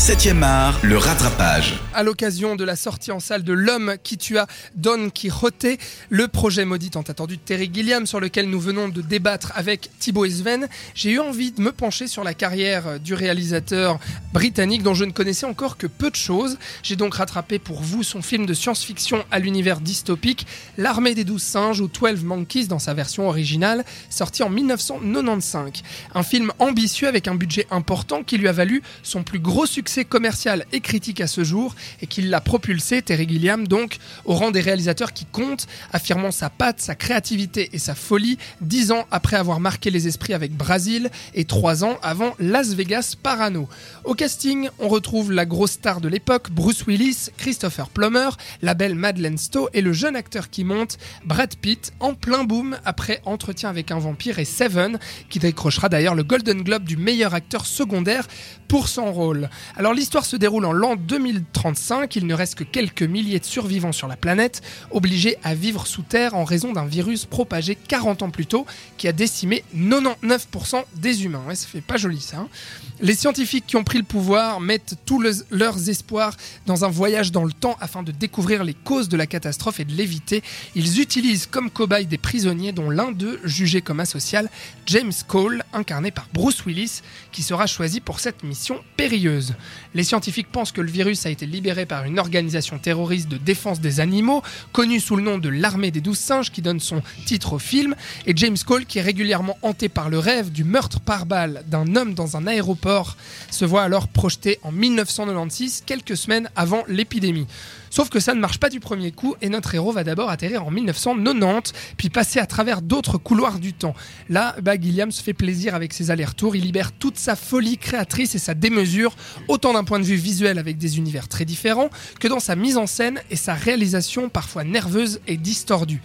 7e art, le rattrapage. À l'occasion de la sortie en salle de L'homme qui tua Don Quixote, le projet maudit tant attendu de Terry Gilliam sur lequel nous venons de débattre avec Thibaut Sven, j'ai eu envie de me pencher sur la carrière du réalisateur britannique dont je ne connaissais encore que peu de choses. J'ai donc rattrapé pour vous son film de science-fiction à l'univers dystopique, L'armée des douze singes ou Twelve Monkeys dans sa version originale, sorti en 1995. Un film ambitieux avec un budget important qui lui a valu son plus gros succès commercial et critique à ce jour et qui l'a propulsé, Terry Gilliam, donc au rang des réalisateurs qui comptent, affirmant sa patte, sa créativité et sa folie dix ans après avoir marqué les esprits avec Brasil et trois ans avant Las Vegas Parano. Au casting, on retrouve la grosse star de l'époque, Bruce Willis, Christopher Plummer, la belle Madeleine Stowe et le jeune acteur qui monte, Brad Pitt, en plein boom après Entretien avec un vampire et Seven, qui décrochera d'ailleurs le Golden Globe du meilleur acteur secondaire pour son rôle. Alors l'histoire se déroule en l'an 2035, il ne reste que quelques milliers de survivants sur la planète, obligés à vivre sous terre en raison d'un virus propagé 40 ans plus tôt qui a décimé 99% des humains. Ouais, ça fait pas joli ça. Hein. les scientifiques qui ont pris le pouvoir mettent tous leurs espoirs dans un voyage dans le temps afin de découvrir les causes de la catastrophe et de l'éviter. Ils utilisent comme cobayes des prisonniers dont l'un d'eux, jugé comme asocial, James Cole, incarné par Bruce Willis, qui sera choisi pour cette mission périlleuse. Les scientifiques pensent que le virus a été libéré par une organisation terroriste de défense des animaux, connue sous le nom de l'armée des douze singes, qui donne son titre au film, et James Cole, qui est régulièrement hanté par le rêve du meurtre par balle d'un homme dans un aéroport, se voit alors projeté en 1996, quelques semaines avant l'épidémie. Sauf que ça ne marche pas du premier coup et notre héros va d'abord atterrir en 1990, puis passer à travers d'autres couloirs du temps. Là, bah, Gilliam se fait plaisir avec ses allers-retours, il libère toute sa folie créatrice et sa démesure, autant d'un point de vue visuel avec des univers très différents, que dans sa mise en scène et sa réalisation parfois nerveuse et distordue.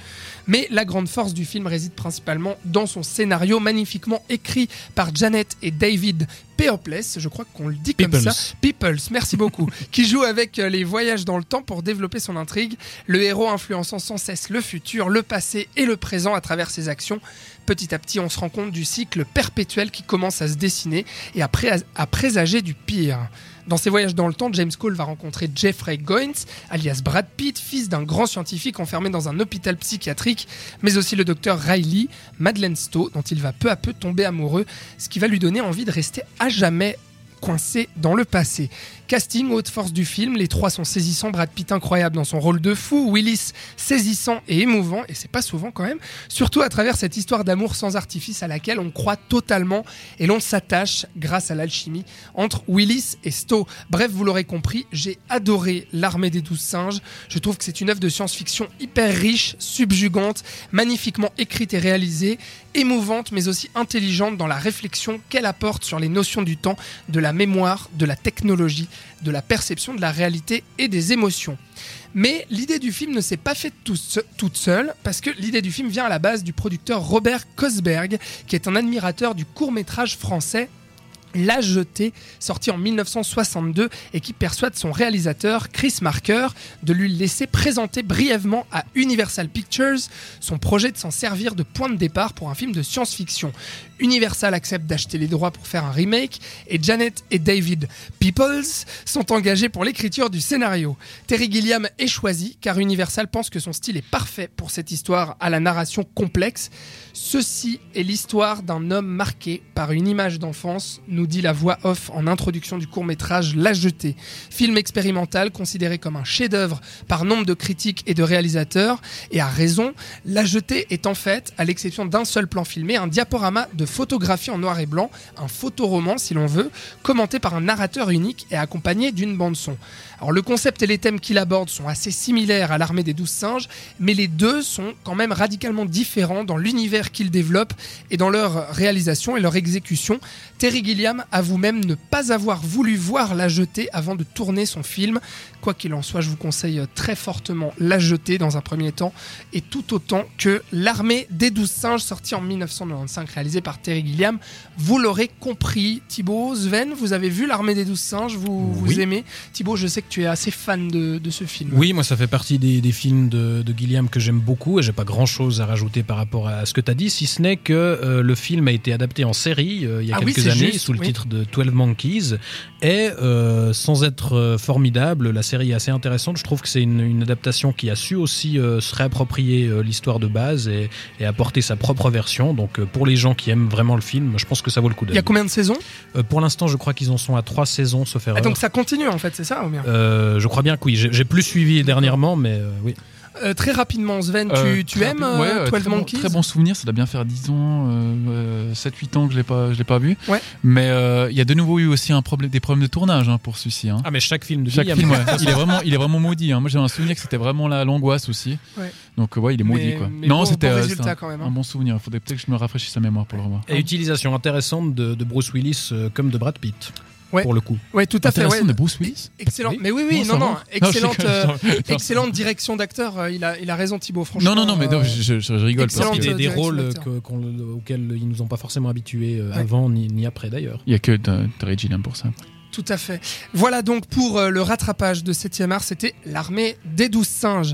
Mais la grande force du film réside principalement dans son scénario magnifiquement écrit par Janet et David Peoples, je crois qu'on le dit comme ça. Peoples, merci beaucoup. qui joue avec euh, les voyages dans le temps pour développer son intrigue. Le héros influençant sans cesse le futur, le passé et le présent à travers ses actions. Petit à petit, on se rend compte du cycle perpétuel qui commence à se dessiner et à, à présager du pire. Dans ses voyages dans le temps, James Cole va rencontrer Jeffrey Goins, alias Brad Pitt, fils d'un grand scientifique enfermé dans un hôpital psychiatrique, mais aussi le docteur Riley, Madeleine Stowe, dont il va peu à peu tomber amoureux, ce qui va lui donner envie de rester à jamais coincé dans le passé. Casting, haute force du film, les trois sont saisissants, Brad Pitt incroyable dans son rôle de fou, Willis saisissant et émouvant, et c'est pas souvent quand même, surtout à travers cette histoire d'amour sans artifice à laquelle on croit totalement et l'on s'attache grâce à l'alchimie entre Willis et Stowe. Bref, vous l'aurez compris, j'ai adoré L'armée des douze singes, je trouve que c'est une œuvre de science-fiction hyper riche, subjugante, magnifiquement écrite et réalisée, émouvante mais aussi intelligente dans la réflexion qu'elle apporte sur les notions du temps, de la mémoire, de la technologie, de la perception de la réalité et des émotions. Mais l'idée du film ne s'est pas faite toute seule, parce que l'idée du film vient à la base du producteur Robert Kosberg, qui est un admirateur du court métrage français la Jetée, sorti en 1962 et qui persuade son réalisateur Chris Marker de lui laisser présenter brièvement à Universal Pictures son projet de s'en servir de point de départ pour un film de science-fiction. Universal accepte d'acheter les droits pour faire un remake et Janet et David Peoples sont engagés pour l'écriture du scénario. Terry Gilliam est choisi car Universal pense que son style est parfait pour cette histoire à la narration complexe. Ceci est l'histoire d'un homme marqué par une image d'enfance, dit la voix off en introduction du court-métrage La Jetée. Film expérimental considéré comme un chef-d'œuvre par nombre de critiques et de réalisateurs et à raison, La Jetée est en fait, à l'exception d'un seul plan filmé, un diaporama de photographie en noir et blanc, un photoroman si l'on veut, commenté par un narrateur unique et accompagné d'une bande son. Alors le concept et les thèmes qu'il aborde sont assez similaires à l'armée des douze singes, mais les deux sont quand même radicalement différents dans l'univers qu'ils développent et dans leur réalisation et leur exécution. Terry Gilliam avoue même ne pas avoir voulu voir La Jetée avant de tourner son film. Quoi qu'il en soit, je vous conseille très fortement La Jetée dans un premier temps et tout autant que L'armée des douze singes sorti en 1995 réalisé par Terry Gilliam. Vous l'aurez compris, Thibaut, Sven, vous avez vu L'armée des douze singes, vous, vous aimez. Thibaut, je sais que tu es assez fan de, ce film. Oui, moi ça fait partie des, films de, de, Gilliam que j'aime beaucoup et j'ai pas grand chose à rajouter par rapport à ce que tu as dit, si ce n'est que euh, le film a été adapté en série euh, il y a ah quelques années sous sous le Oui. titre de 12 Monkeys. Et euh, sans être euh, formidable, la série est assez intéressante. Je trouve que c'est une, une adaptation qui a su aussi euh, se réapproprier euh, l'histoire de base et, et apporter sa propre version. Donc euh, pour les gens qui aiment vraiment le film, je pense que ça vaut le coup Il y d'œil. a combien de saisons pour l'instant, je crois qu'ils en sont à trois saisons, sauf Ah, erreur. Donc ça continue en fait, c'est ça ou bien Euh, je crois bien que oui. J'ai plus suivi dernièrement, mais oui. Euh, Très rapidement, Sven, Euh, tu, tu très aimes ouais, euh, euh, 12 très bon, Monkeys très bon souvenir, ça doit bien faire 10 ans, euh, 7-8 ans que je l'ai pas, je l'ai pas vu. Ouais. Mais euh, il y a de nouveau eu aussi un problème, des problèmes de tournage hein, pour celui-ci. hein. Ah, mais chaque film de Chaque film, ouais, il est vraiment, il est vraiment maudit. hein. Moi, j'ai un souvenir que c'était vraiment la l'angoisse aussi. Ouais. Donc euh, ouais, il est maudit Mais- quoi. mais non, bon- c'était bon euh, un, hein. bon souvenir. Il faudrait peut-être que je me rafraîchisse la mémoire pour le revoir. Et utilisation intéressante de, de Bruce Willis euh, comme de Brad Pitt. Ouais. Pour le coup. Ouais, tout à fait. Ouais. de Bruce Willis. Excellent. Mais oui, oui, non, non, excellente, euh, excellente direction d'acteur. euh, Il a, il a raison, Thibaut. Franchement. Non, non, non, mais non, euh, je, je- je rigole parce Des, que des rôles que- auxquels ils nous ont pas forcément habitués Ouais. avant ni, ni après d'ailleurs. il y a que de- Terry Gilliam pour ça. Tout à fait. Voilà donc pour le rattrapage de 7e art, c'était l'armée des douze singes.